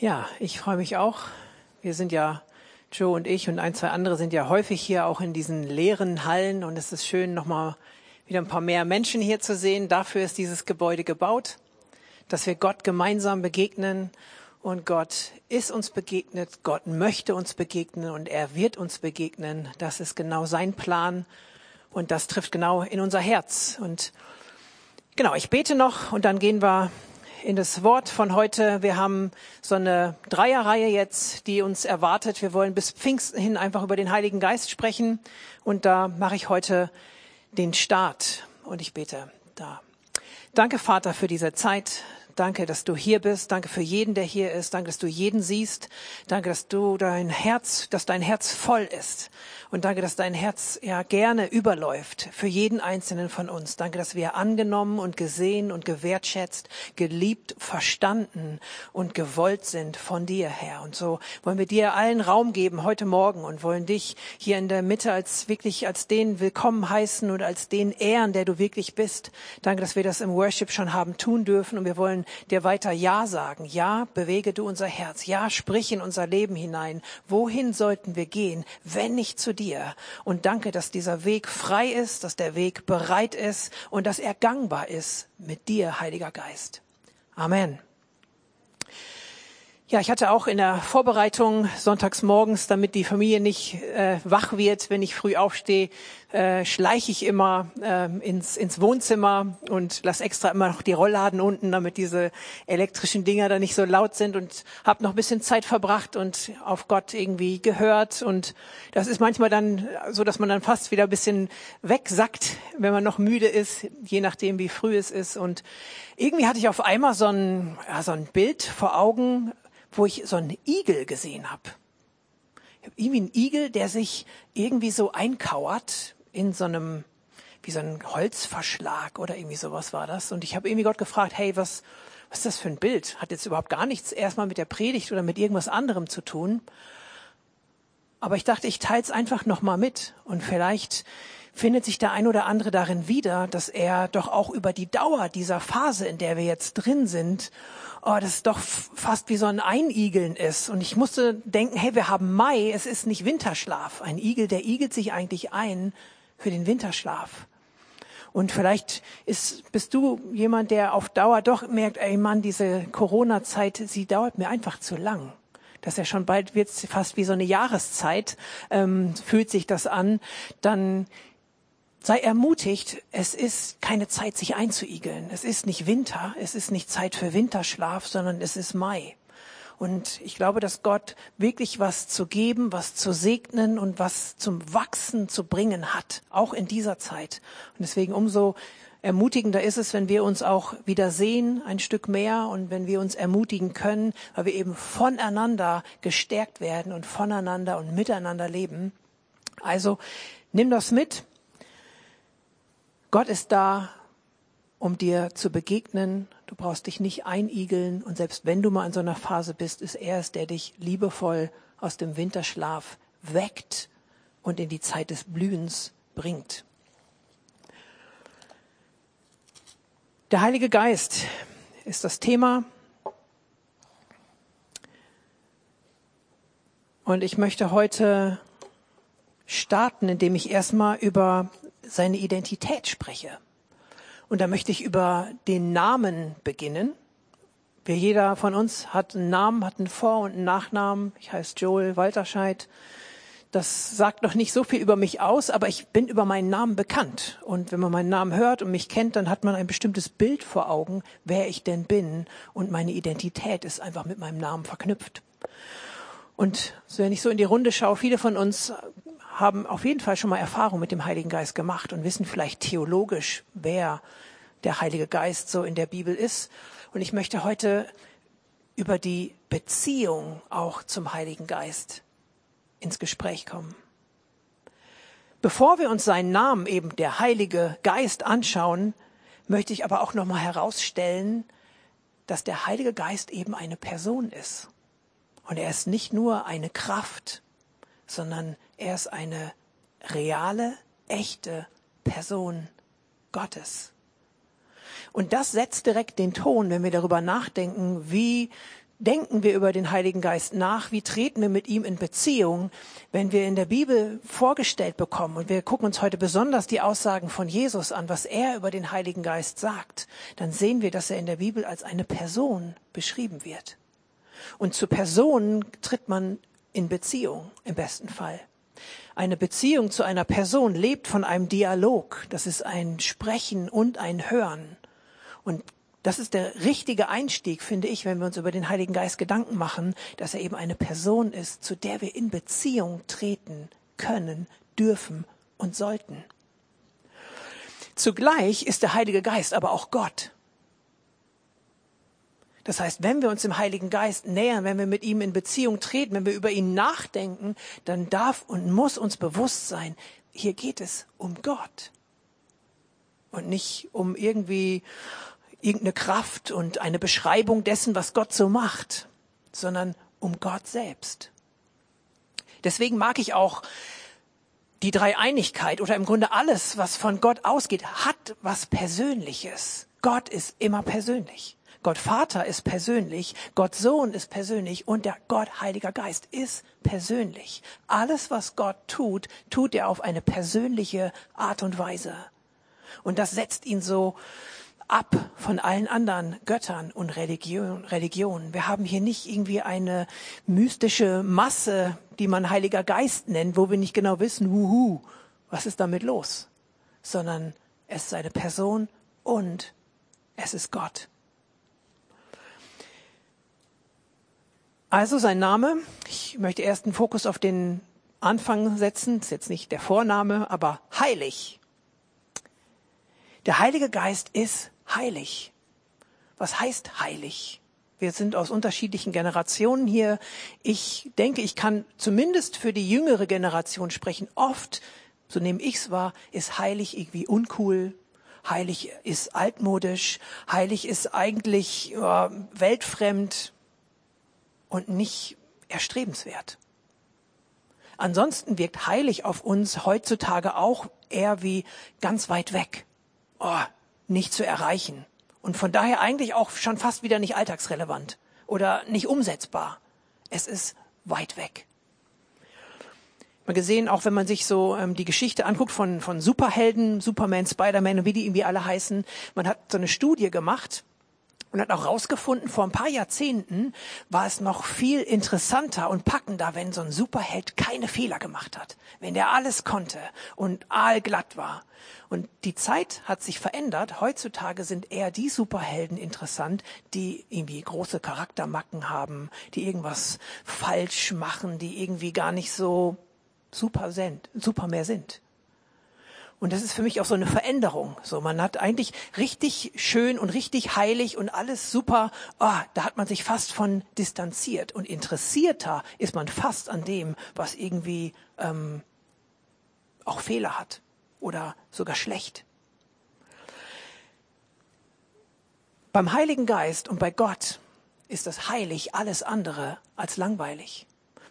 Ja, ich freue mich auch. Wir sind ja, Joe und ich und ein, zwei andere sind ja häufig hier auch in diesen leeren Hallen und es ist schön, nochmal wieder ein paar mehr Menschen hier zu sehen. Dafür ist dieses Gebäude gebaut, dass wir Gott gemeinsam begegnen und Gott ist uns begegnet, Gott möchte uns begegnen und er wird uns begegnen. Das ist genau sein Plan und das trifft genau in unser Herz. Und genau, ich bete noch und dann gehen wir in das Wort von heute. Wir haben so eine Dreierreihe jetzt, die uns erwartet. Wir wollen bis Pfingsten hin einfach über den Heiligen Geist sprechen. Und da mache ich heute den Start. Und ich bete da. Danke, Vater, für diese Zeit. Danke, dass du hier bist. Danke für jeden, der hier ist. Danke, dass du jeden siehst. Danke, dass du dein Herz, dass dein Herz voll ist. Und danke, dass dein Herz ja gerne überläuft für jeden einzelnen von uns. Danke, dass wir angenommen und gesehen und gewertschätzt, geliebt, verstanden und gewollt sind von dir, Herr. Und so wollen wir dir allen Raum geben heute Morgen und wollen dich hier in der Mitte als wirklich als den willkommen heißen und als den ehren, der du wirklich bist. Danke, dass wir das im Worship schon haben tun dürfen und wir wollen dir weiter Ja sagen. Ja, bewege du unser Herz. Ja, sprich in unser Leben hinein. Wohin sollten wir gehen, wenn nicht zu dir. Und danke, dass dieser Weg frei ist, dass der Weg bereit ist und dass er gangbar ist mit dir, Heiliger Geist. Amen. Ja, ich hatte auch in der Vorbereitung sonntags morgens, damit die Familie nicht äh, wach wird, wenn ich früh aufstehe, äh, schleiche ich immer äh, ins, ins Wohnzimmer und lass extra immer noch die Rollladen unten, damit diese elektrischen Dinger da nicht so laut sind und habe noch ein bisschen Zeit verbracht und auf Gott irgendwie gehört. Und das ist manchmal dann so, dass man dann fast wieder ein bisschen wegsackt, wenn man noch müde ist, je nachdem, wie früh es ist. Und irgendwie hatte ich auf einmal so ein, ja, so ein Bild vor Augen, wo ich so einen Igel gesehen habe. Irgendwie ein Igel, der sich irgendwie so einkauert in so einem, wie so ein Holzverschlag oder irgendwie sowas war das. Und ich habe irgendwie Gott gefragt, hey, was, was ist das für ein Bild? Hat jetzt überhaupt gar nichts erstmal mit der Predigt oder mit irgendwas anderem zu tun. Aber ich dachte, ich teile es einfach nochmal mit. Und vielleicht findet sich der ein oder andere darin wieder, dass er doch auch über die Dauer dieser Phase, in der wir jetzt drin sind, oh, das doch fast wie so ein Einigeln ist. Und ich musste denken, hey, wir haben Mai, es ist nicht Winterschlaf. Ein Igel, der igelt sich eigentlich ein für den Winterschlaf. Und vielleicht ist, bist du jemand, der auf Dauer doch merkt, ey Mann, diese Corona-Zeit, sie dauert mir einfach zu lang. Das ist ja schon bald wird fast wie so eine Jahreszeit, ähm, fühlt sich das an. Dann Sei ermutigt, es ist keine Zeit, sich einzuigeln. Es ist nicht Winter, es ist nicht Zeit für Winterschlaf, sondern es ist Mai. Und ich glaube, dass Gott wirklich was zu geben, was zu segnen und was zum Wachsen zu bringen hat, auch in dieser Zeit. Und deswegen umso ermutigender ist es, wenn wir uns auch wieder sehen, ein Stück mehr, und wenn wir uns ermutigen können, weil wir eben voneinander gestärkt werden und voneinander und miteinander leben. Also nimm das mit, Gott ist da, um dir zu begegnen. Du brauchst dich nicht einigeln. Und selbst wenn du mal in so einer Phase bist, ist er es, der dich liebevoll aus dem Winterschlaf weckt und in die Zeit des Blühens bringt. Der Heilige Geist ist das Thema. Und ich möchte heute starten, indem ich erstmal über seine Identität spreche. Und da möchte ich über den Namen beginnen. Wir, jeder von uns hat einen Namen, hat einen Vor- und einen Nachnamen. Ich heiße Joel Walterscheid. Das sagt noch nicht so viel über mich aus, aber ich bin über meinen Namen bekannt. Und wenn man meinen Namen hört und mich kennt, dann hat man ein bestimmtes Bild vor Augen, wer ich denn bin. Und meine Identität ist einfach mit meinem Namen verknüpft. Und wenn ich so in die Runde schaue, viele von uns haben auf jeden Fall schon mal Erfahrung mit dem Heiligen Geist gemacht und wissen vielleicht theologisch, wer der Heilige Geist so in der Bibel ist. Und ich möchte heute über die Beziehung auch zum Heiligen Geist ins Gespräch kommen. Bevor wir uns seinen Namen eben der Heilige Geist anschauen, möchte ich aber auch noch mal herausstellen, dass der Heilige Geist eben eine Person ist. Und er ist nicht nur eine Kraft, sondern er ist eine reale, echte Person Gottes. Und das setzt direkt den Ton, wenn wir darüber nachdenken, wie denken wir über den Heiligen Geist nach? Wie treten wir mit ihm in Beziehung, wenn wir in der Bibel vorgestellt bekommen? Und wir gucken uns heute besonders die Aussagen von Jesus an, was er über den Heiligen Geist sagt. Dann sehen wir, dass er in der Bibel als eine Person beschrieben wird. Und zu Personen tritt man in Beziehung im besten Fall. Eine Beziehung zu einer Person lebt von einem Dialog. Das ist ein Sprechen und ein Hören. Und das ist der richtige Einstieg, finde ich, wenn wir uns über den Heiligen Geist Gedanken machen, dass er eben eine Person ist, zu der wir in Beziehung treten können, dürfen und sollten. Zugleich ist der Heilige Geist aber auch Gott. Das heißt, wenn wir uns dem Heiligen Geist nähern, wenn wir mit ihm in Beziehung treten, wenn wir über ihn nachdenken, dann darf und muss uns bewusst sein, hier geht es um Gott und nicht um irgendwie irgendeine Kraft und eine Beschreibung dessen, was Gott so macht, sondern um Gott selbst. Deswegen mag ich auch die Dreieinigkeit oder im Grunde alles, was von Gott ausgeht, hat was Persönliches. Gott ist immer persönlich. Gott Vater ist persönlich, Gott Sohn ist persönlich und der Gott Heiliger Geist ist persönlich. Alles, was Gott tut, tut er auf eine persönliche Art und Weise. Und das setzt ihn so ab von allen anderen Göttern und Religion, Religionen. Wir haben hier nicht irgendwie eine mystische Masse, die man Heiliger Geist nennt, wo wir nicht genau wissen, huhu, was ist damit los, sondern es ist eine Person und es ist Gott. Also sein Name, ich möchte erst einen Fokus auf den Anfang setzen, ist jetzt nicht der Vorname, aber heilig. Der Heilige Geist ist heilig. Was heißt heilig? Wir sind aus unterschiedlichen Generationen hier. Ich denke, ich kann zumindest für die jüngere Generation sprechen. Oft, so nehme ich es wahr, ist heilig irgendwie uncool. Heilig ist altmodisch. Heilig ist eigentlich äh, weltfremd und nicht erstrebenswert. Ansonsten wirkt heilig auf uns heutzutage auch eher wie ganz weit weg. Oh, nicht zu erreichen. Und von daher eigentlich auch schon fast wieder nicht alltagsrelevant oder nicht umsetzbar. Es ist weit weg. Mal gesehen, auch wenn man sich so ähm, die Geschichte anguckt von, von Superhelden, Superman, Spider-Man und wie die irgendwie alle heißen, man hat so eine Studie gemacht und hat auch rausgefunden, vor ein paar Jahrzehnten war es noch viel interessanter und packender, wenn so ein Superheld keine Fehler gemacht hat, wenn der alles konnte und aalglatt war. Und die Zeit hat sich verändert. Heutzutage sind eher die Superhelden interessant, die irgendwie große Charaktermacken haben, die irgendwas falsch machen, die irgendwie gar nicht so super sind, super mehr sind. Und das ist für mich auch so eine Veränderung. So, man hat eigentlich richtig schön und richtig heilig und alles super. Oh, da hat man sich fast von distanziert und interessierter ist man fast an dem, was irgendwie ähm, auch Fehler hat oder sogar schlecht. Beim Heiligen Geist und bei Gott ist das heilig alles andere als langweilig.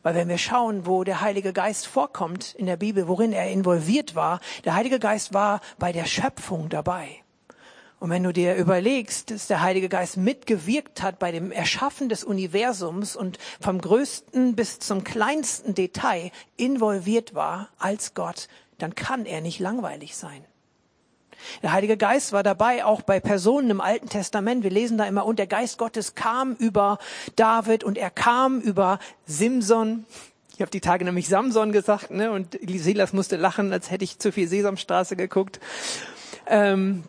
Weil wenn wir schauen, wo der Heilige Geist vorkommt in der Bibel, worin er involviert war, der Heilige Geist war bei der Schöpfung dabei. Und wenn du dir überlegst, dass der Heilige Geist mitgewirkt hat bei dem Erschaffen des Universums und vom größten bis zum kleinsten Detail involviert war als Gott, dann kann er nicht langweilig sein. Der Heilige Geist war dabei, auch bei Personen im Alten Testament. Wir lesen da immer, und der Geist Gottes kam über David und er kam über Simson. Ich habe die Tage nämlich Samson gesagt, ne? Und Silas musste lachen, als hätte ich zu viel Sesamstraße geguckt. Ähm,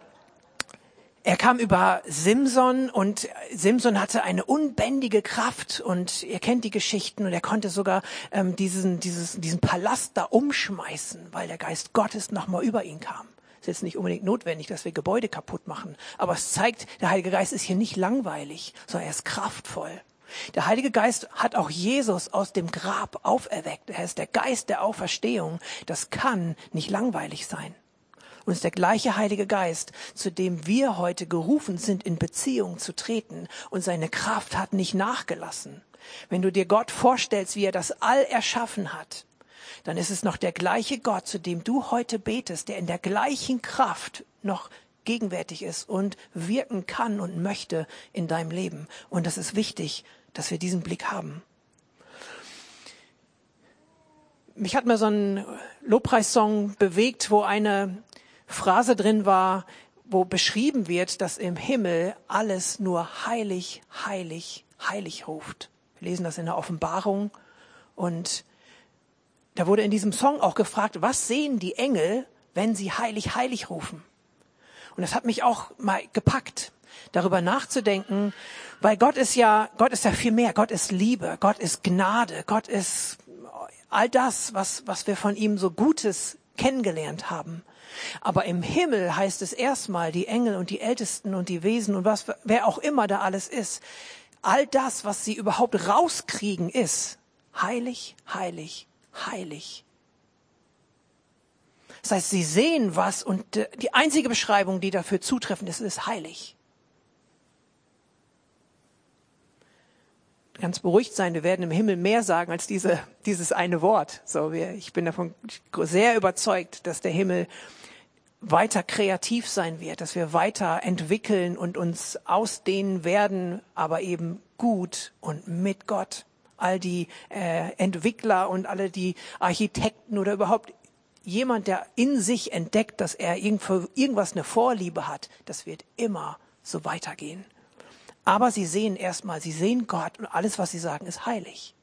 er kam über Simson und Simson hatte eine unbändige Kraft und ihr kennt die Geschichten und er konnte sogar ähm, diesen, dieses, diesen Palast da umschmeißen, weil der Geist Gottes nochmal über ihn kam. Ist jetzt nicht unbedingt notwendig, dass wir Gebäude kaputt machen. Aber es zeigt, der Heilige Geist ist hier nicht langweilig, sondern er ist kraftvoll. Der Heilige Geist hat auch Jesus aus dem Grab auferweckt. Er ist der Geist der Auferstehung. Das kann nicht langweilig sein. Und es ist der gleiche Heilige Geist, zu dem wir heute gerufen sind, in Beziehung zu treten. Und seine Kraft hat nicht nachgelassen. Wenn du dir Gott vorstellst, wie er das All erschaffen hat, dann ist es noch der gleiche Gott, zu dem du heute betest, der in der gleichen Kraft noch gegenwärtig ist und wirken kann und möchte in deinem Leben. Und das ist wichtig, dass wir diesen Blick haben. Mich hat mal so ein Lobpreissong bewegt, wo eine Phrase drin war, wo beschrieben wird, dass im Himmel alles nur heilig, heilig, heilig ruft. Wir lesen das in der Offenbarung und da wurde in diesem Song auch gefragt, was sehen die Engel, wenn sie heilig, heilig rufen? Und das hat mich auch mal gepackt, darüber nachzudenken, weil Gott ist ja, Gott ist ja viel mehr. Gott ist Liebe, Gott ist Gnade, Gott ist all das, was, was wir von ihm so Gutes kennengelernt haben. Aber im Himmel heißt es erstmal, die Engel und die Ältesten und die Wesen und was, wer auch immer da alles ist, all das, was sie überhaupt rauskriegen, ist heilig, heilig, heilig. Das heißt, sie sehen was und die einzige Beschreibung, die dafür zutreffend ist, ist heilig. Ganz beruhigt sein, wir werden im Himmel mehr sagen als diese, dieses eine Wort. So, wir, ich bin davon sehr überzeugt, dass der Himmel weiter kreativ sein wird, dass wir weiter entwickeln und uns ausdehnen werden, aber eben gut und mit Gott. All die äh, Entwickler und alle die Architekten oder überhaupt jemand, der in sich entdeckt, dass er irgendwo, irgendwas eine Vorliebe hat, das wird immer so weitergehen. Aber sie sehen erstmal, sie sehen Gott und alles, was sie sagen, ist heilig.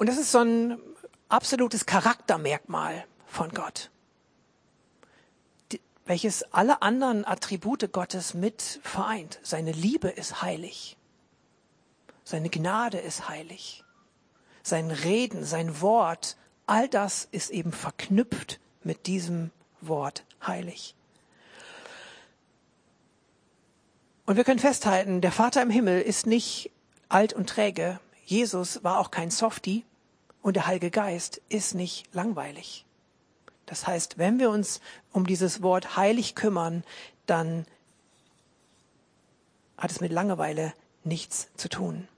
Und das ist so ein absolutes Charaktermerkmal von Gott, welches alle anderen Attribute Gottes mit vereint. Seine Liebe ist heilig. Seine Gnade ist heilig. Sein Reden, sein Wort, all das ist eben verknüpft mit diesem Wort heilig. Und wir können festhalten, der Vater im Himmel ist nicht alt und träge. Jesus war auch kein Softie. Und der Heilige Geist ist nicht langweilig. Das heißt, wenn wir uns um dieses Wort heilig kümmern, dann hat es mit Langeweile nichts zu tun.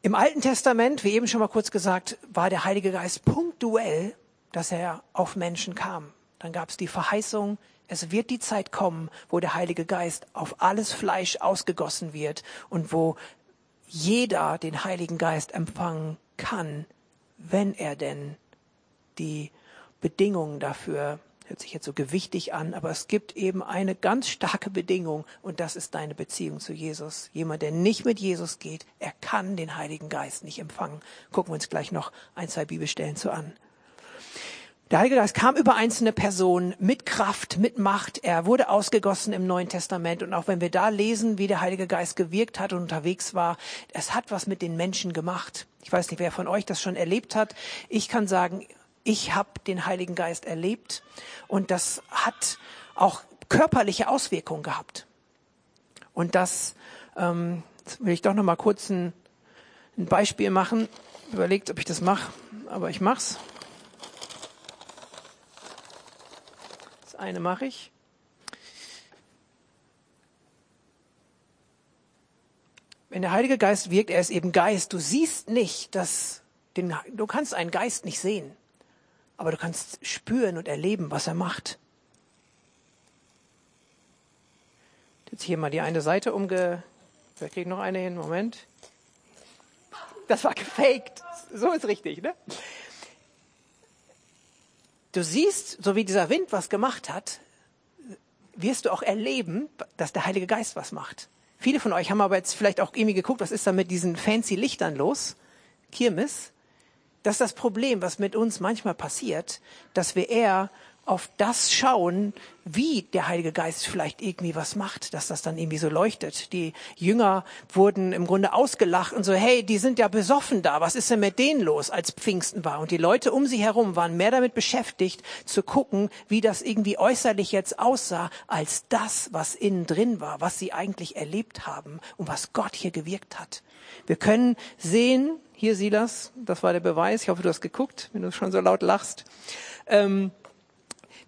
Im Alten Testament, wie eben schon mal kurz gesagt, war der Heilige Geist punktuell, dass er auf Menschen kam. Dann gab es die Verheißung, es wird die Zeit kommen, wo der Heilige Geist auf alles Fleisch ausgegossen wird und wo jeder den Heiligen Geist empfangen kann, wenn er denn die Bedingungen dafür, hört sich jetzt so gewichtig an, aber es gibt eben eine ganz starke Bedingung und das ist deine Beziehung zu Jesus. Jemand, der nicht mit Jesus geht, er kann den Heiligen Geist nicht empfangen. Gucken wir uns gleich noch ein, zwei Bibelstellen zu an. Der Heilige Geist kam über einzelne Personen mit Kraft, mit Macht. Er wurde ausgegossen im Neuen Testament. Und auch wenn wir da lesen, wie der Heilige Geist gewirkt hat und unterwegs war, es hat was mit den Menschen gemacht. Ich weiß nicht, wer von euch das schon erlebt hat. Ich kann sagen, ich habe den Heiligen Geist erlebt und das hat auch körperliche Auswirkungen gehabt. Und das ähm, will ich doch noch mal kurz ein, ein Beispiel machen. Überlegt, ob ich das mache, aber ich mach's. eine mache ich. Wenn der Heilige Geist wirkt, er ist eben Geist. Du siehst nicht, dass den, du kannst einen Geist nicht sehen, aber du kannst spüren und erleben, was er macht. Jetzt hier mal die eine Seite umge. Wer kriegt noch eine hin? Moment. Das war gefaked. So ist richtig, ne? du siehst, so wie dieser Wind was gemacht hat, wirst du auch erleben, dass der Heilige Geist was macht. Viele von euch haben aber jetzt vielleicht auch irgendwie geguckt, was ist da mit diesen fancy Lichtern los? Kirmes. Das ist das Problem, was mit uns manchmal passiert, dass wir eher auf das schauen, wie der Heilige Geist vielleicht irgendwie was macht, dass das dann irgendwie so leuchtet. Die Jünger wurden im Grunde ausgelacht und so, hey, die sind ja besoffen da, was ist denn mit denen los, als Pfingsten war? Und die Leute um sie herum waren mehr damit beschäftigt, zu gucken, wie das irgendwie äußerlich jetzt aussah, als das, was innen drin war, was sie eigentlich erlebt haben und was Gott hier gewirkt hat. Wir können sehen, hier Silas, das war der Beweis, ich hoffe, du hast geguckt, wenn du schon so laut lachst. Ähm,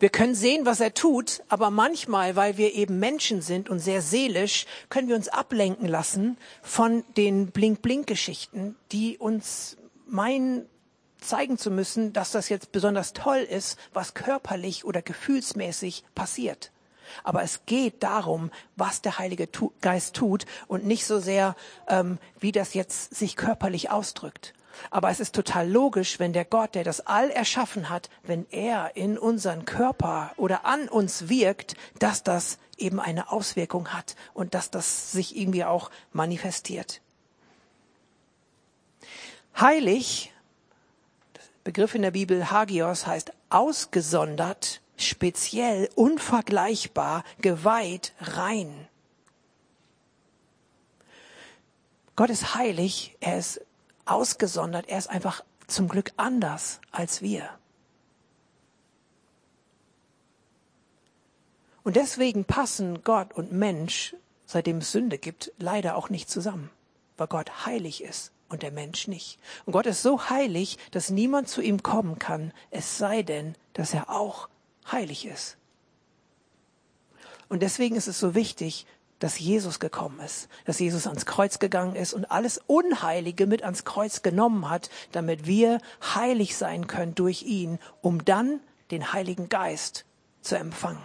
wir können sehen, was er tut, aber manchmal, weil wir eben Menschen sind und sehr seelisch, können wir uns ablenken lassen von den Blink-Blink-Geschichten, die uns meinen zeigen zu müssen, dass das jetzt besonders toll ist, was körperlich oder gefühlsmäßig passiert. Aber es geht darum, was der Heilige Geist tut und nicht so sehr, ähm, wie das jetzt sich körperlich ausdrückt. Aber es ist total logisch, wenn der Gott, der das All erschaffen hat, wenn er in unseren Körper oder an uns wirkt, dass das eben eine Auswirkung hat und dass das sich irgendwie auch manifestiert. Heilig, Begriff in der Bibel Hagios heißt ausgesondert, speziell, unvergleichbar, geweiht, rein. Gott ist heilig, er ist ausgesondert, er ist einfach zum Glück anders als wir. Und deswegen passen Gott und Mensch, seitdem es Sünde gibt, leider auch nicht zusammen, weil Gott heilig ist und der Mensch nicht. Und Gott ist so heilig, dass niemand zu ihm kommen kann, es sei denn, dass er auch heilig ist. Und deswegen ist es so wichtig, dass Jesus gekommen ist, dass Jesus ans Kreuz gegangen ist und alles Unheilige mit ans Kreuz genommen hat, damit wir heilig sein können durch ihn, um dann den Heiligen Geist zu empfangen.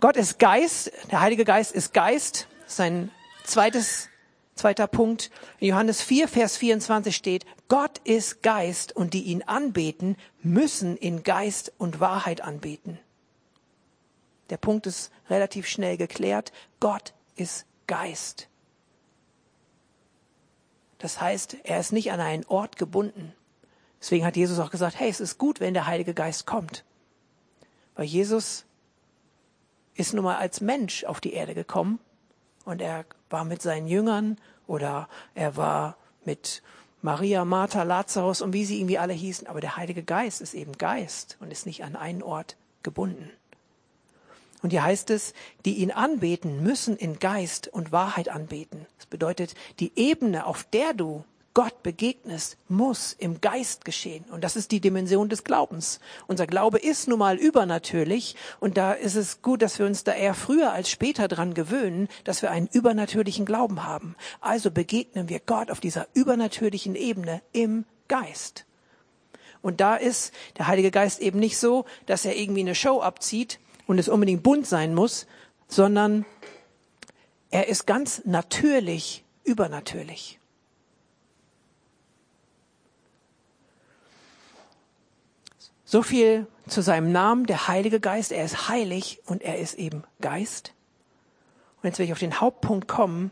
Gott ist Geist, der Heilige Geist ist Geist, sein zweites Zweiter Punkt. Johannes 4, Vers 24 steht, Gott ist Geist und die ihn anbeten, müssen in Geist und Wahrheit anbeten. Der Punkt ist relativ schnell geklärt. Gott ist Geist. Das heißt, er ist nicht an einen Ort gebunden. Deswegen hat Jesus auch gesagt, hey, es ist gut, wenn der Heilige Geist kommt. Weil Jesus ist nun mal als Mensch auf die Erde gekommen und er war mit seinen Jüngern oder er war mit Maria, Martha, Lazarus und wie sie irgendwie alle hießen. Aber der Heilige Geist ist eben Geist und ist nicht an einen Ort gebunden. Und hier heißt es, die ihn anbeten, müssen in Geist und Wahrheit anbeten. Das bedeutet, die Ebene, auf der du Gott begegnest, muss im Geist geschehen. Und das ist die Dimension des Glaubens. Unser Glaube ist nun mal übernatürlich. Und da ist es gut, dass wir uns da eher früher als später dran gewöhnen, dass wir einen übernatürlichen Glauben haben. Also begegnen wir Gott auf dieser übernatürlichen Ebene im Geist. Und da ist der Heilige Geist eben nicht so, dass er irgendwie eine Show abzieht und es unbedingt bunt sein muss, sondern er ist ganz natürlich übernatürlich. So viel zu seinem Namen, der Heilige Geist. Er ist heilig und er ist eben Geist. Und jetzt will ich auf den Hauptpunkt kommen,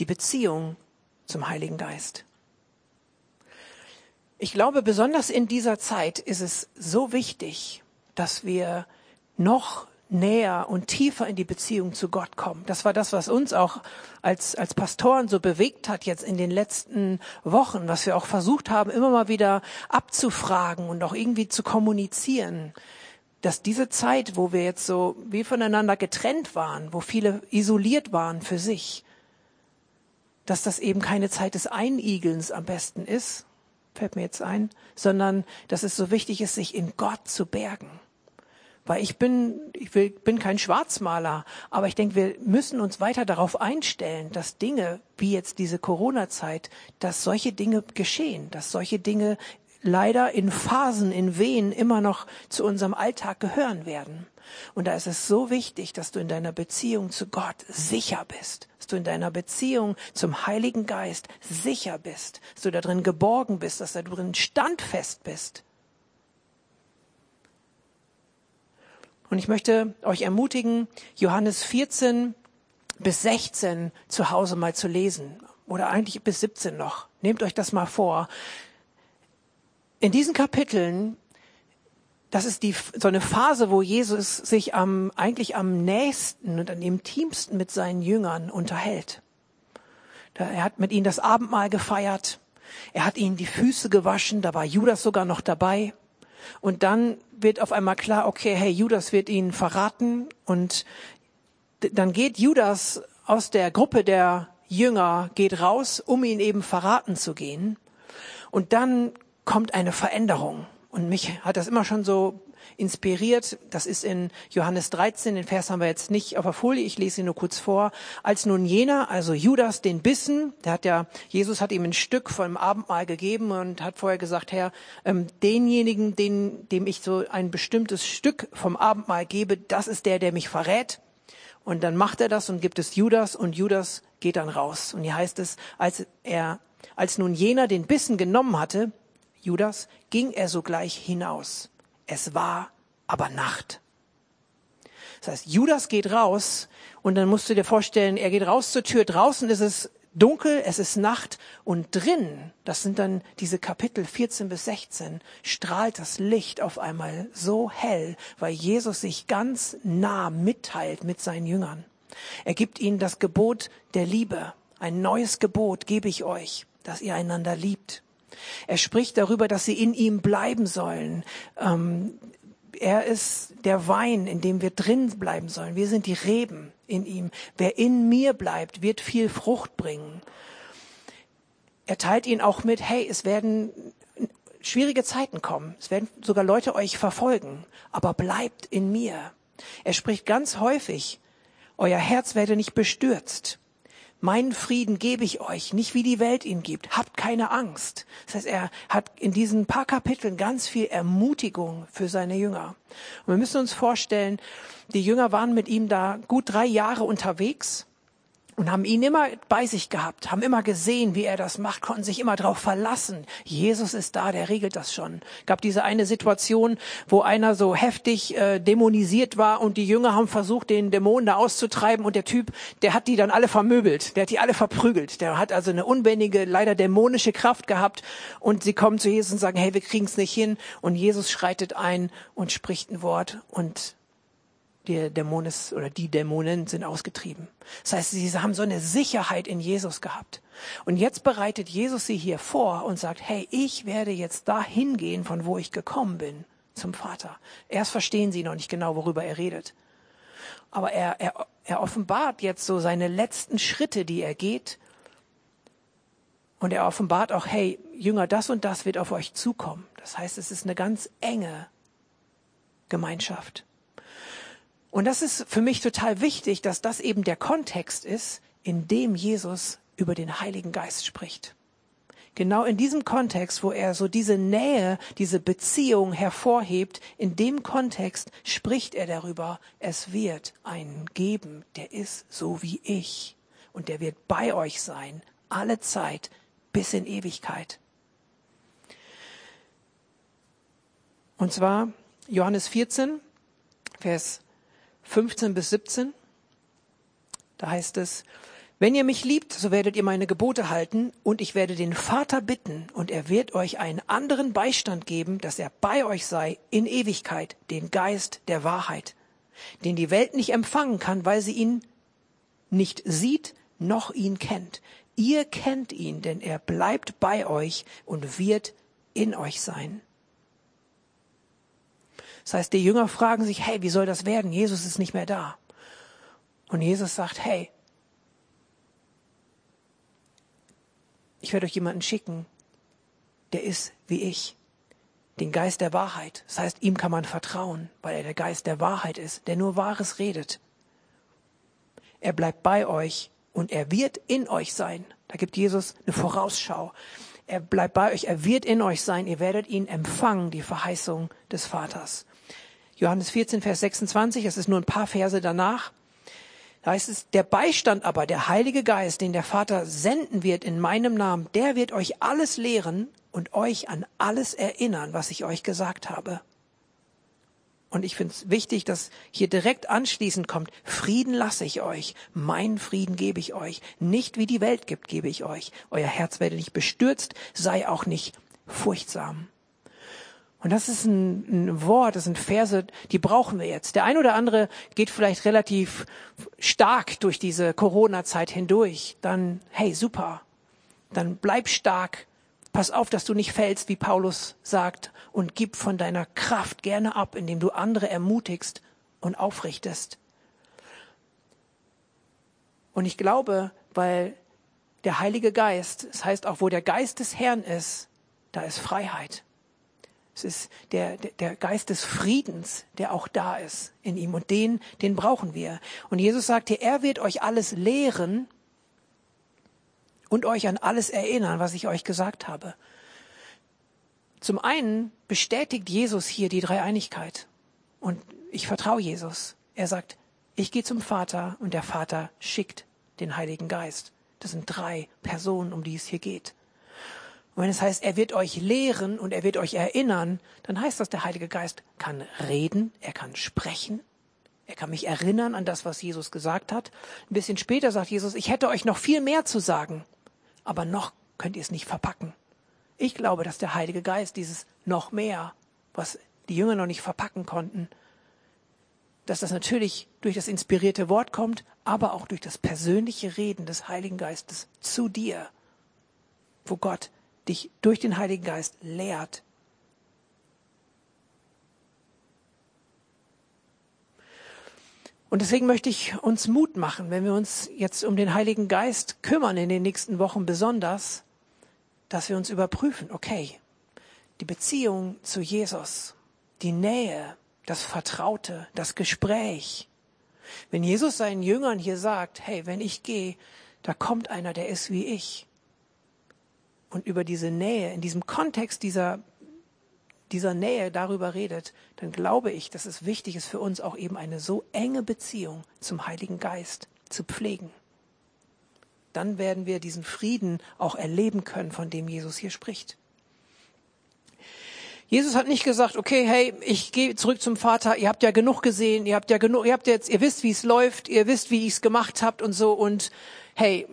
die Beziehung zum Heiligen Geist. Ich glaube, besonders in dieser Zeit ist es so wichtig, dass wir noch näher und tiefer in die Beziehung zu Gott kommen. Das war das, was uns auch als, als Pastoren so bewegt hat jetzt in den letzten Wochen, was wir auch versucht haben, immer mal wieder abzufragen und auch irgendwie zu kommunizieren. Dass diese Zeit, wo wir jetzt so wie voneinander getrennt waren, wo viele isoliert waren für sich, dass das eben keine Zeit des Einigelns am besten ist, fällt mir jetzt ein, sondern dass es so wichtig ist, sich in Gott zu bergen weil ich bin, ich will, bin kein Schwarzmaler, aber ich denke, wir müssen uns weiter darauf einstellen, dass Dinge wie jetzt diese Corona-Zeit, dass solche Dinge geschehen, dass solche Dinge leider in Phasen, in Wehen immer noch zu unserem Alltag gehören werden. Und da ist es so wichtig, dass du in deiner Beziehung zu Gott sicher bist, dass du in deiner Beziehung zum Heiligen Geist sicher bist, dass du da drin geborgen bist, dass du da drin standfest bist. Und ich möchte euch ermutigen, Johannes 14 bis 16 zu Hause mal zu lesen. Oder eigentlich bis 17 noch. Nehmt euch das mal vor. In diesen Kapiteln, das ist die, so eine Phase, wo Jesus sich am, eigentlich am nächsten und am intimsten mit seinen Jüngern unterhält. Er hat mit ihnen das Abendmahl gefeiert. Er hat ihnen die Füße gewaschen. Da war Judas sogar noch dabei. Und dann wird auf einmal klar, okay, hey, Judas wird ihn verraten und dann geht Judas aus der Gruppe der Jünger, geht raus, um ihn eben verraten zu gehen. Und dann kommt eine Veränderung. Und mich hat das immer schon so inspiriert. Das ist in Johannes 13, den Vers haben wir jetzt nicht auf der Folie, ich lese ihn nur kurz vor. Als nun jener, also Judas, den Bissen, der hat ja, Jesus hat ihm ein Stück vom Abendmahl gegeben und hat vorher gesagt, Herr, ähm, denjenigen, den, dem ich so ein bestimmtes Stück vom Abendmahl gebe, das ist der, der mich verrät. Und dann macht er das und gibt es Judas und Judas geht dann raus. Und hier heißt es, als er, als nun jener den Bissen genommen hatte, Judas, ging er sogleich hinaus. Es war aber Nacht. Das heißt, Judas geht raus und dann musst du dir vorstellen, er geht raus zur Tür. Draußen ist es dunkel, es ist Nacht und drin, das sind dann diese Kapitel 14 bis 16, strahlt das Licht auf einmal so hell, weil Jesus sich ganz nah mitteilt mit seinen Jüngern. Er gibt ihnen das Gebot der Liebe. Ein neues Gebot gebe ich euch, dass ihr einander liebt. Er spricht darüber, dass sie in ihm bleiben sollen. Ähm, er ist der Wein, in dem wir drin bleiben sollen. Wir sind die Reben in ihm. Wer in mir bleibt, wird viel Frucht bringen. Er teilt ihnen auch mit, hey, es werden schwierige Zeiten kommen. Es werden sogar Leute euch verfolgen. Aber bleibt in mir. Er spricht ganz häufig, euer Herz werde nicht bestürzt. Meinen Frieden gebe ich euch, nicht wie die Welt ihn gibt. Habt keine Angst. Das heißt, er hat in diesen paar Kapiteln ganz viel Ermutigung für seine Jünger. Und wir müssen uns vorstellen, die Jünger waren mit ihm da gut drei Jahre unterwegs und haben ihn immer bei sich gehabt, haben immer gesehen, wie er das macht, konnten sich immer darauf verlassen. Jesus ist da, der regelt das schon. Gab diese eine Situation, wo einer so heftig äh, dämonisiert war und die Jünger haben versucht, den Dämonen da auszutreiben und der Typ, der hat die dann alle vermöbelt, der hat die alle verprügelt. Der hat also eine unbändige, leider dämonische Kraft gehabt und sie kommen zu Jesus und sagen, hey, wir kriegen es nicht hin und Jesus schreitet ein und spricht ein Wort und der Dämon oder die Dämonen sind ausgetrieben. Das heißt, sie haben so eine Sicherheit in Jesus gehabt. Und jetzt bereitet Jesus sie hier vor und sagt, hey, ich werde jetzt dahin gehen, von wo ich gekommen bin, zum Vater. Erst verstehen sie noch nicht genau, worüber er redet. Aber er, er, er offenbart jetzt so seine letzten Schritte, die er geht. Und er offenbart auch, hey, Jünger, das und das wird auf euch zukommen. Das heißt, es ist eine ganz enge Gemeinschaft. Und das ist für mich total wichtig, dass das eben der Kontext ist, in dem Jesus über den Heiligen Geist spricht. Genau in diesem Kontext, wo er so diese Nähe, diese Beziehung hervorhebt, in dem Kontext spricht er darüber, es wird einen geben, der ist so wie ich. Und der wird bei euch sein, alle Zeit, bis in Ewigkeit. Und zwar Johannes 14, Vers 15 bis 17. Da heißt es, wenn ihr mich liebt, so werdet ihr meine Gebote halten und ich werde den Vater bitten und er wird euch einen anderen Beistand geben, dass er bei euch sei in Ewigkeit, den Geist der Wahrheit, den die Welt nicht empfangen kann, weil sie ihn nicht sieht noch ihn kennt. Ihr kennt ihn, denn er bleibt bei euch und wird in euch sein. Das heißt, die Jünger fragen sich, hey, wie soll das werden? Jesus ist nicht mehr da. Und Jesus sagt, hey, ich werde euch jemanden schicken, der ist wie ich. Den Geist der Wahrheit. Das heißt, ihm kann man vertrauen, weil er der Geist der Wahrheit ist, der nur Wahres redet. Er bleibt bei euch und er wird in euch sein. Da gibt Jesus eine Vorausschau. Er bleibt bei euch, er wird in euch sein, ihr werdet ihn empfangen, die Verheißung des Vaters. Johannes 14, Vers 26, es ist nur ein paar Verse danach. Da heißt es, der Beistand aber, der Heilige Geist, den der Vater senden wird in meinem Namen, der wird euch alles lehren und euch an alles erinnern, was ich euch gesagt habe. Und ich finde es wichtig, dass hier direkt anschließend kommt, Frieden lasse ich euch, mein Frieden gebe ich euch, nicht wie die Welt gibt, gebe ich euch. Euer Herz werde nicht bestürzt, sei auch nicht furchtsam. Und das ist ein, ein, Wort, das sind Verse, die brauchen wir jetzt. Der ein oder andere geht vielleicht relativ stark durch diese Corona-Zeit hindurch. Dann, hey, super. Dann bleib stark. Pass auf, dass du nicht fällst, wie Paulus sagt, und gib von deiner Kraft gerne ab, indem du andere ermutigst und aufrichtest. Und ich glaube, weil der Heilige Geist, das heißt auch, wo der Geist des Herrn ist, da ist Freiheit. Es ist der, der, Geist des Friedens, der auch da ist in ihm. Und den, den brauchen wir. Und Jesus sagt hier, er wird euch alles lehren und euch an alles erinnern, was ich euch gesagt habe. Zum einen bestätigt Jesus hier die Dreieinigkeit. Und ich vertraue Jesus. Er sagt, ich gehe zum Vater und der Vater schickt den Heiligen Geist. Das sind drei Personen, um die es hier geht. Und wenn es heißt, er wird euch lehren und er wird euch erinnern, dann heißt das, der Heilige Geist kann reden, er kann sprechen, er kann mich erinnern an das, was Jesus gesagt hat. Ein bisschen später sagt Jesus, ich hätte euch noch viel mehr zu sagen, aber noch könnt ihr es nicht verpacken. Ich glaube, dass der Heilige Geist dieses noch mehr, was die Jünger noch nicht verpacken konnten, dass das natürlich durch das inspirierte Wort kommt, aber auch durch das persönliche Reden des Heiligen Geistes zu dir, wo Gott dich durch den Heiligen Geist lehrt. Und deswegen möchte ich uns Mut machen, wenn wir uns jetzt um den Heiligen Geist kümmern in den nächsten Wochen besonders, dass wir uns überprüfen, okay, die Beziehung zu Jesus, die Nähe, das Vertraute, das Gespräch. Wenn Jesus seinen Jüngern hier sagt, hey, wenn ich gehe, da kommt einer, der ist wie ich, und über diese Nähe, in diesem Kontext dieser, dieser Nähe darüber redet, dann glaube ich, dass es wichtig ist für uns auch eben eine so enge Beziehung zum Heiligen Geist zu pflegen. Dann werden wir diesen Frieden auch erleben können, von dem Jesus hier spricht. Jesus hat nicht gesagt, okay, hey, ich gehe zurück zum Vater, ihr habt ja genug gesehen, ihr habt ja genug, ihr habt jetzt, ihr wisst, wie es läuft, ihr wisst, wie ich es gemacht habt und so und hey,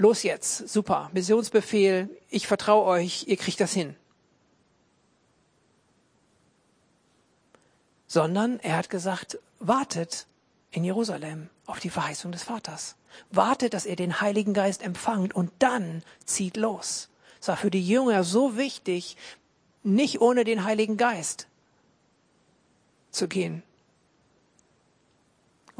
los jetzt, super, Missionsbefehl, ich vertraue euch, ihr kriegt das hin. Sondern er hat gesagt, wartet in Jerusalem auf die Verheißung des Vaters. Wartet, dass ihr den Heiligen Geist empfangt und dann zieht los. Es war für die Jünger so wichtig, nicht ohne den Heiligen Geist zu gehen.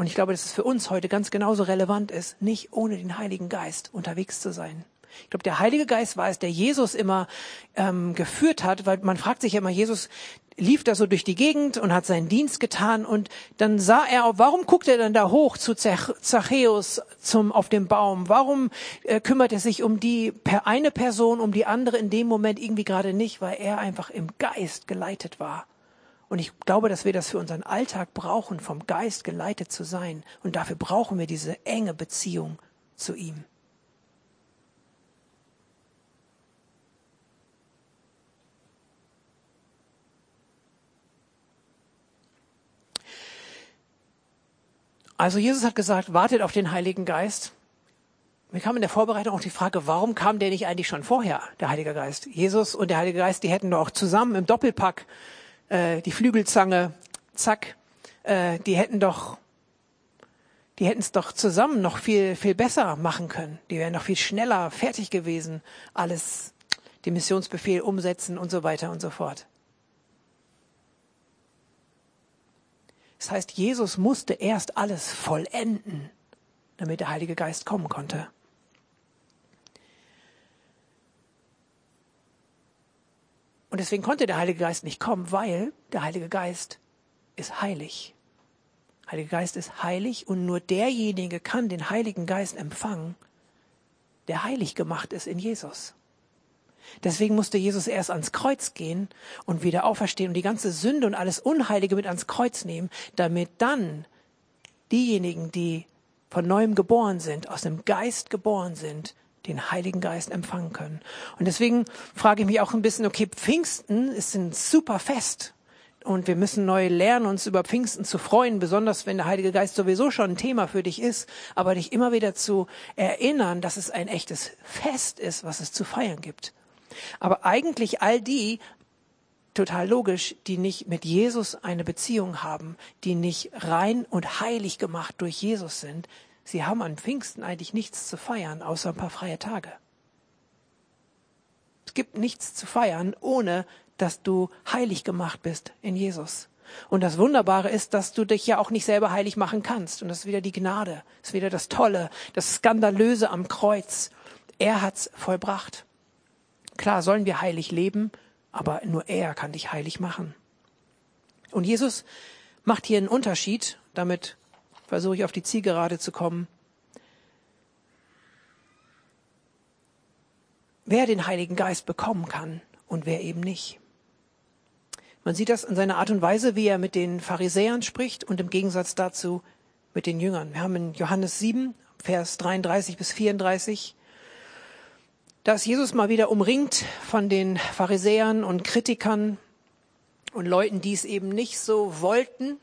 Und ich glaube, dass es für uns heute ganz genauso relevant ist, nicht ohne den Heiligen Geist unterwegs zu sein. Ich glaube, der Heilige Geist war es, der Jesus immer ähm, geführt hat, weil man fragt sich ja immer, Jesus lief da so durch die Gegend und hat seinen Dienst getan und dann sah er, warum guckt er dann da hoch zu Zachäus zum, auf dem Baum? Warum äh, kümmert er sich um die per eine Person, um die andere in dem Moment irgendwie gerade nicht, weil er einfach im Geist geleitet war. Und ich glaube, dass wir das für unseren Alltag brauchen, vom Geist geleitet zu sein. Und dafür brauchen wir diese enge Beziehung zu ihm. Also Jesus hat gesagt, wartet auf den Heiligen Geist. Mir kam in der Vorbereitung auch die Frage, warum kam der nicht eigentlich schon vorher, der Heilige Geist? Jesus und der Heilige Geist, die hätten doch zusammen im Doppelpack äh, die Flügelzange, zack, äh, die hätten doch, die hätten es doch zusammen noch viel, viel besser machen können. Die wären noch viel schneller fertig gewesen, alles, den Missionsbefehl umsetzen und so weiter und so fort. Das heißt, Jesus musste erst alles vollenden, damit der Heilige Geist kommen konnte. Und deswegen konnte der Heilige Geist nicht kommen, weil der Heilige Geist ist heilig. Der Heilige Geist ist heilig und nur derjenige kann den Heiligen Geist empfangen, der heilig gemacht ist in Jesus. Deswegen musste Jesus erst ans Kreuz gehen und wieder auferstehen und die ganze Sünde und alles Unheilige mit ans Kreuz nehmen, damit dann diejenigen, die von neuem geboren sind, aus dem Geist geboren sind, den Heiligen Geist empfangen können. Und deswegen frage ich mich auch ein bisschen, okay, Pfingsten ist ein super Fest. Und wir müssen neu lernen, uns über Pfingsten zu freuen, besonders wenn der Heilige Geist sowieso schon ein Thema für dich ist, aber dich immer wieder zu erinnern, dass es ein echtes Fest ist, was es zu feiern gibt. Aber eigentlich all die, total logisch, die nicht mit Jesus eine Beziehung haben, die nicht rein und heilig gemacht durch Jesus sind, Sie haben an Pfingsten eigentlich nichts zu feiern, außer ein paar freie Tage. Es gibt nichts zu feiern, ohne dass du heilig gemacht bist in Jesus. Und das Wunderbare ist, dass du dich ja auch nicht selber heilig machen kannst. Und das ist wieder die Gnade, das ist wieder das Tolle, das Skandalöse am Kreuz. Er hat's vollbracht. Klar sollen wir heilig leben, aber nur er kann dich heilig machen. Und Jesus macht hier einen Unterschied, damit versuche ich auf die Zielgerade zu kommen. Wer den Heiligen Geist bekommen kann und wer eben nicht. Man sieht das in seiner Art und Weise, wie er mit den Pharisäern spricht und im Gegensatz dazu mit den Jüngern. Wir haben in Johannes 7, Vers 33 bis 34, da ist Jesus mal wieder umringt von den Pharisäern und Kritikern und Leuten, die es eben nicht so wollten,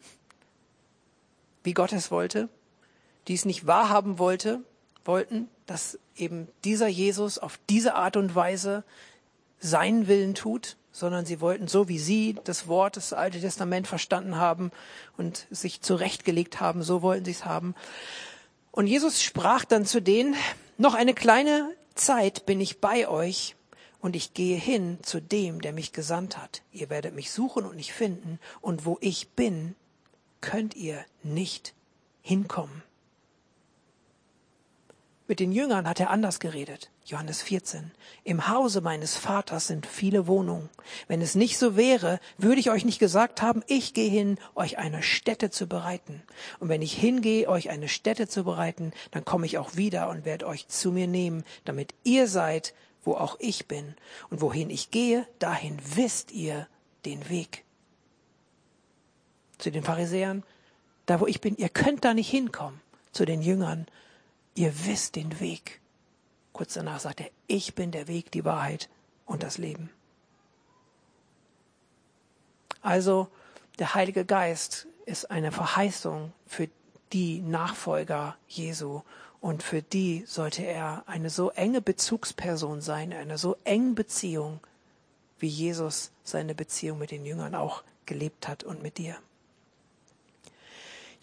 wie Gott es wollte, die es nicht wahrhaben wollte, wollten, dass eben dieser Jesus auf diese Art und Weise seinen Willen tut, sondern sie wollten so wie sie das Wort des Alte Testament verstanden haben und sich zurechtgelegt haben, so wollten sie es haben. Und Jesus sprach dann zu denen, noch eine kleine Zeit bin ich bei euch und ich gehe hin zu dem, der mich gesandt hat. Ihr werdet mich suchen und nicht finden und wo ich bin, könnt ihr nicht hinkommen. Mit den Jüngern hat er anders geredet. Johannes 14. Im Hause meines Vaters sind viele Wohnungen. Wenn es nicht so wäre, würde ich euch nicht gesagt haben, ich gehe hin, euch eine Stätte zu bereiten. Und wenn ich hingehe, euch eine Stätte zu bereiten, dann komme ich auch wieder und werde euch zu mir nehmen, damit ihr seid, wo auch ich bin. Und wohin ich gehe, dahin wisst ihr den Weg. Zu den Pharisäern, da wo ich bin, ihr könnt da nicht hinkommen. Zu den Jüngern, ihr wisst den Weg. Kurz danach sagt er, ich bin der Weg, die Wahrheit und das Leben. Also der Heilige Geist ist eine Verheißung für die Nachfolger Jesu und für die sollte er eine so enge Bezugsperson sein, eine so enge Beziehung, wie Jesus seine Beziehung mit den Jüngern auch gelebt hat und mit dir.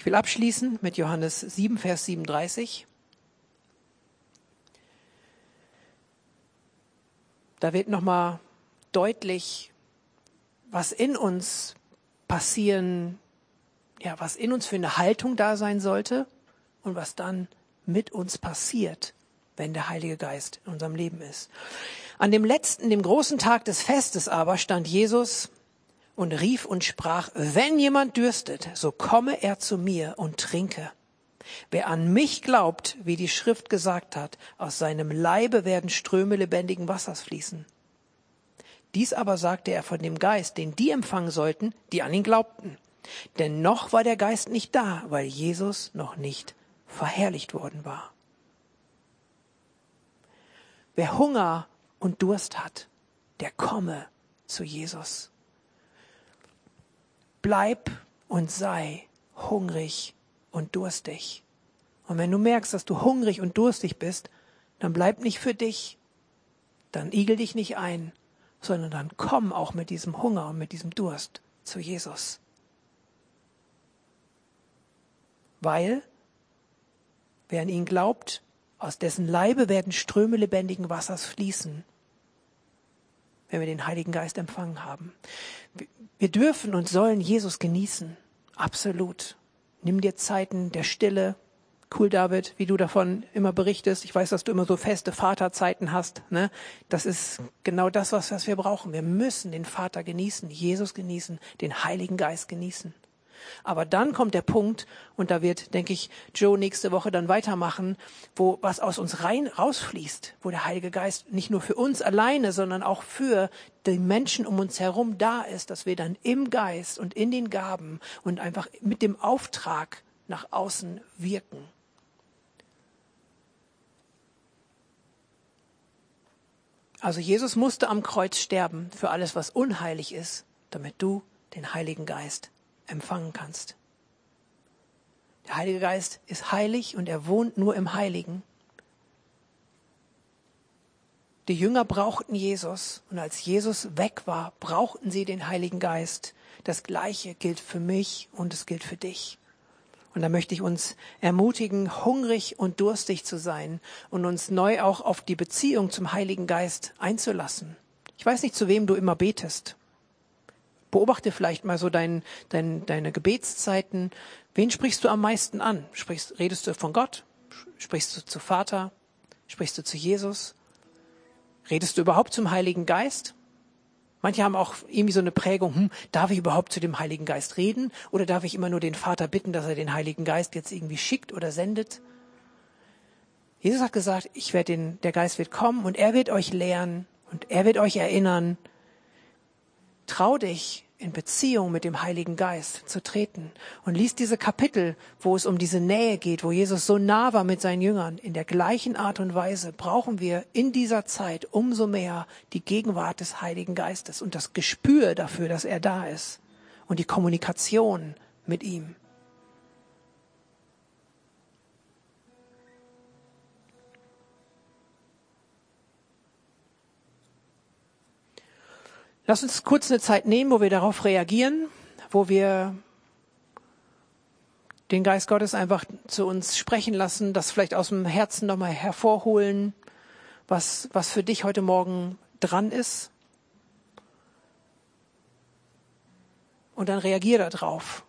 Ich will abschließen mit Johannes 7, Vers 37. Da wird nochmal deutlich, was in uns passieren, ja, was in uns für eine Haltung da sein sollte und was dann mit uns passiert, wenn der Heilige Geist in unserem Leben ist. An dem letzten, dem großen Tag des Festes aber stand Jesus und rief und sprach, wenn jemand dürstet, so komme er zu mir und trinke. Wer an mich glaubt, wie die Schrift gesagt hat, aus seinem Leibe werden Ströme lebendigen Wassers fließen. Dies aber sagte er von dem Geist, den die empfangen sollten, die an ihn glaubten. Denn noch war der Geist nicht da, weil Jesus noch nicht verherrlicht worden war. Wer Hunger und Durst hat, der komme zu Jesus. Bleib und sei hungrig und durstig. Und wenn du merkst, dass du hungrig und durstig bist, dann bleib nicht für dich, dann igel dich nicht ein, sondern dann komm auch mit diesem Hunger und mit diesem Durst zu Jesus. Weil Wer an ihn glaubt, aus dessen Leibe werden Ströme lebendigen Wassers fließen, wenn wir den Heiligen Geist empfangen haben. Wir dürfen und sollen Jesus genießen. Absolut. Nimm dir Zeiten der Stille. Cool, David, wie du davon immer berichtest. Ich weiß, dass du immer so feste Vaterzeiten hast. Ne? Das ist genau das, was, was wir brauchen. Wir müssen den Vater genießen, Jesus genießen, den Heiligen Geist genießen. Aber dann kommt der Punkt, und da wird, denke ich, Joe nächste Woche dann weitermachen, wo was aus uns rein rausfließt, wo der Heilige Geist nicht nur für uns alleine, sondern auch für die Menschen um uns herum da ist, dass wir dann im Geist und in den Gaben und einfach mit dem Auftrag nach außen wirken. Also Jesus musste am Kreuz sterben für alles, was unheilig ist, damit du den Heiligen Geist empfangen kannst. Der Heilige Geist ist heilig und er wohnt nur im Heiligen. Die Jünger brauchten Jesus und als Jesus weg war, brauchten sie den Heiligen Geist. Das Gleiche gilt für mich und es gilt für dich. Und da möchte ich uns ermutigen, hungrig und durstig zu sein und uns neu auch auf die Beziehung zum Heiligen Geist einzulassen. Ich weiß nicht, zu wem du immer betest. Beobachte vielleicht mal so dein, dein, deine Gebetszeiten. Wen sprichst du am meisten an? Sprichst, redest du von Gott? Sprichst du zu Vater? Sprichst du zu Jesus? Redest du überhaupt zum Heiligen Geist? Manche haben auch irgendwie so eine Prägung, hm, darf ich überhaupt zu dem Heiligen Geist reden oder darf ich immer nur den Vater bitten, dass er den Heiligen Geist jetzt irgendwie schickt oder sendet? Jesus hat gesagt, ich werde den, der Geist wird kommen und er wird euch lehren und er wird euch erinnern. Trau dich, in Beziehung mit dem Heiligen Geist zu treten. Und liest diese Kapitel, wo es um diese Nähe geht, wo Jesus so nah war mit seinen Jüngern. In der gleichen Art und Weise brauchen wir in dieser Zeit umso mehr die Gegenwart des Heiligen Geistes und das Gespür dafür, dass er da ist und die Kommunikation mit ihm. Lass uns kurz eine Zeit nehmen, wo wir darauf reagieren, wo wir den Geist Gottes einfach zu uns sprechen lassen, das vielleicht aus dem Herzen nochmal hervorholen, was, was für dich heute Morgen dran ist. Und dann reagier darauf.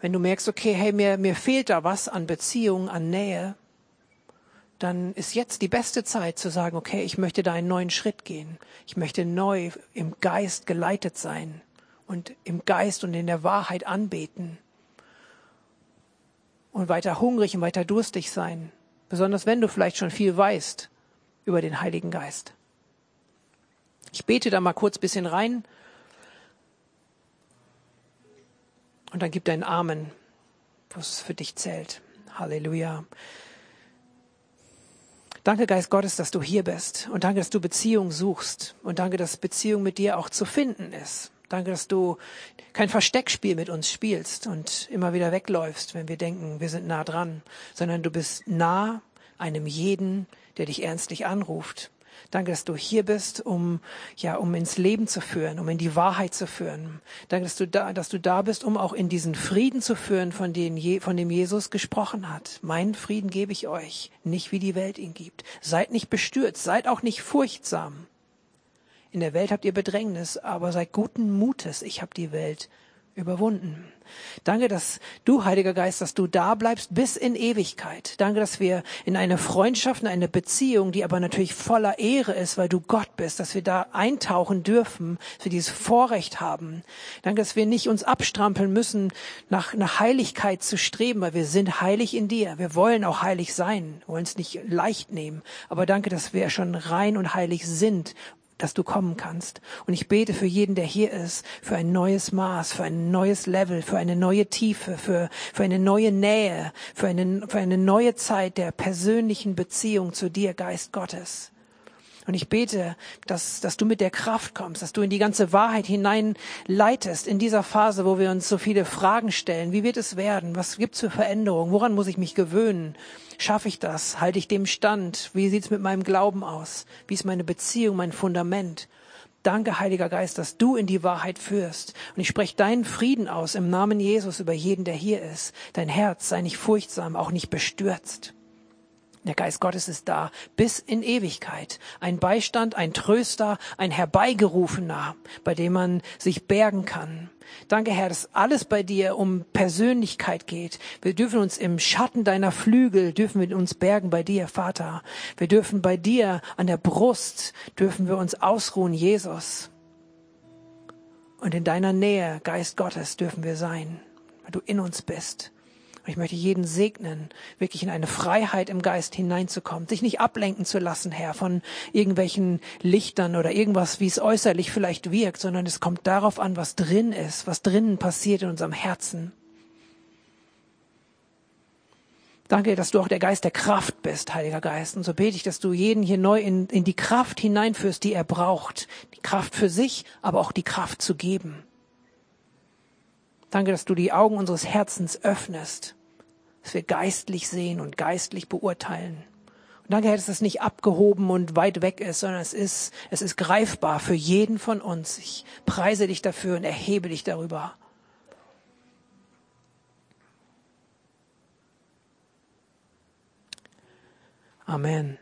Wenn du merkst, okay, hey, mir, mir fehlt da was an Beziehung, an Nähe, dann ist jetzt die beste Zeit zu sagen, okay, ich möchte da einen neuen Schritt gehen. Ich möchte neu im Geist geleitet sein und im Geist und in der Wahrheit anbeten und weiter hungrig und weiter durstig sein. Besonders wenn du vielleicht schon viel weißt über den Heiligen Geist. Ich bete da mal kurz bisschen rein und dann gib deinen Amen, was für dich zählt. Halleluja. Danke, Geist Gottes, dass du hier bist. Und danke, dass du Beziehung suchst. Und danke, dass Beziehung mit dir auch zu finden ist. Danke, dass du kein Versteckspiel mit uns spielst und immer wieder wegläufst, wenn wir denken, wir sind nah dran, sondern du bist nah einem jeden, der dich ernstlich anruft. Danke, dass du hier bist, um, ja, um ins Leben zu führen, um in die Wahrheit zu führen. Danke, dass du da, dass du da bist, um auch in diesen Frieden zu führen, von dem, von dem Jesus gesprochen hat. Meinen Frieden gebe ich euch, nicht wie die Welt ihn gibt. Seid nicht bestürzt, seid auch nicht furchtsam. In der Welt habt ihr Bedrängnis, aber seid guten Mutes. Ich habe die Welt überwunden. Danke, dass du, Heiliger Geist, dass du da bleibst bis in Ewigkeit. Danke, dass wir in eine Freundschaft, in eine Beziehung, die aber natürlich voller Ehre ist, weil du Gott bist, dass wir da eintauchen dürfen, dass wir dieses Vorrecht haben. Danke, dass wir nicht uns abstrampeln müssen, nach, nach Heiligkeit zu streben, weil wir sind heilig in dir. Wir wollen auch heilig sein, wollen es nicht leicht nehmen. Aber danke, dass wir schon rein und heilig sind dass du kommen kannst. Und ich bete für jeden, der hier ist, für ein neues Maß, für ein neues Level, für eine neue Tiefe, für, für eine neue Nähe, für eine, für eine neue Zeit der persönlichen Beziehung zu dir, Geist Gottes. Und ich bete, dass, dass du mit der Kraft kommst, dass du in die ganze Wahrheit hineinleitest, in dieser Phase, wo wir uns so viele Fragen stellen. Wie wird es werden? Was gibt's für Veränderungen? Woran muss ich mich gewöhnen? Schaffe ich das? Halte ich dem Stand? Wie sieht's mit meinem Glauben aus? Wie ist meine Beziehung, mein Fundament? Danke, Heiliger Geist, dass du in die Wahrheit führst. Und ich spreche deinen Frieden aus im Namen Jesus über jeden, der hier ist. Dein Herz sei nicht furchtsam, auch nicht bestürzt. Der Geist Gottes ist da bis in Ewigkeit. Ein Beistand, ein Tröster, ein Herbeigerufener, bei dem man sich bergen kann. Danke, Herr, dass alles bei dir um Persönlichkeit geht. Wir dürfen uns im Schatten deiner Flügel, dürfen wir uns bergen bei dir, Vater. Wir dürfen bei dir an der Brust, dürfen wir uns ausruhen, Jesus. Und in deiner Nähe, Geist Gottes, dürfen wir sein, weil du in uns bist. Und ich möchte jeden segnen, wirklich in eine Freiheit im Geist hineinzukommen, sich nicht ablenken zu lassen, Herr, von irgendwelchen Lichtern oder irgendwas, wie es äußerlich vielleicht wirkt, sondern es kommt darauf an, was drin ist, was drinnen passiert in unserem Herzen. Danke, dass du auch der Geist der Kraft bist, Heiliger Geist. Und so bete ich, dass du jeden hier neu in, in die Kraft hineinführst, die er braucht. Die Kraft für sich, aber auch die Kraft zu geben. Danke, dass du die Augen unseres Herzens öffnest dass wir geistlich sehen und geistlich beurteilen. Und danke, Herr, dass das nicht abgehoben und weit weg ist, sondern es ist, es ist greifbar für jeden von uns. Ich preise dich dafür und erhebe dich darüber. Amen.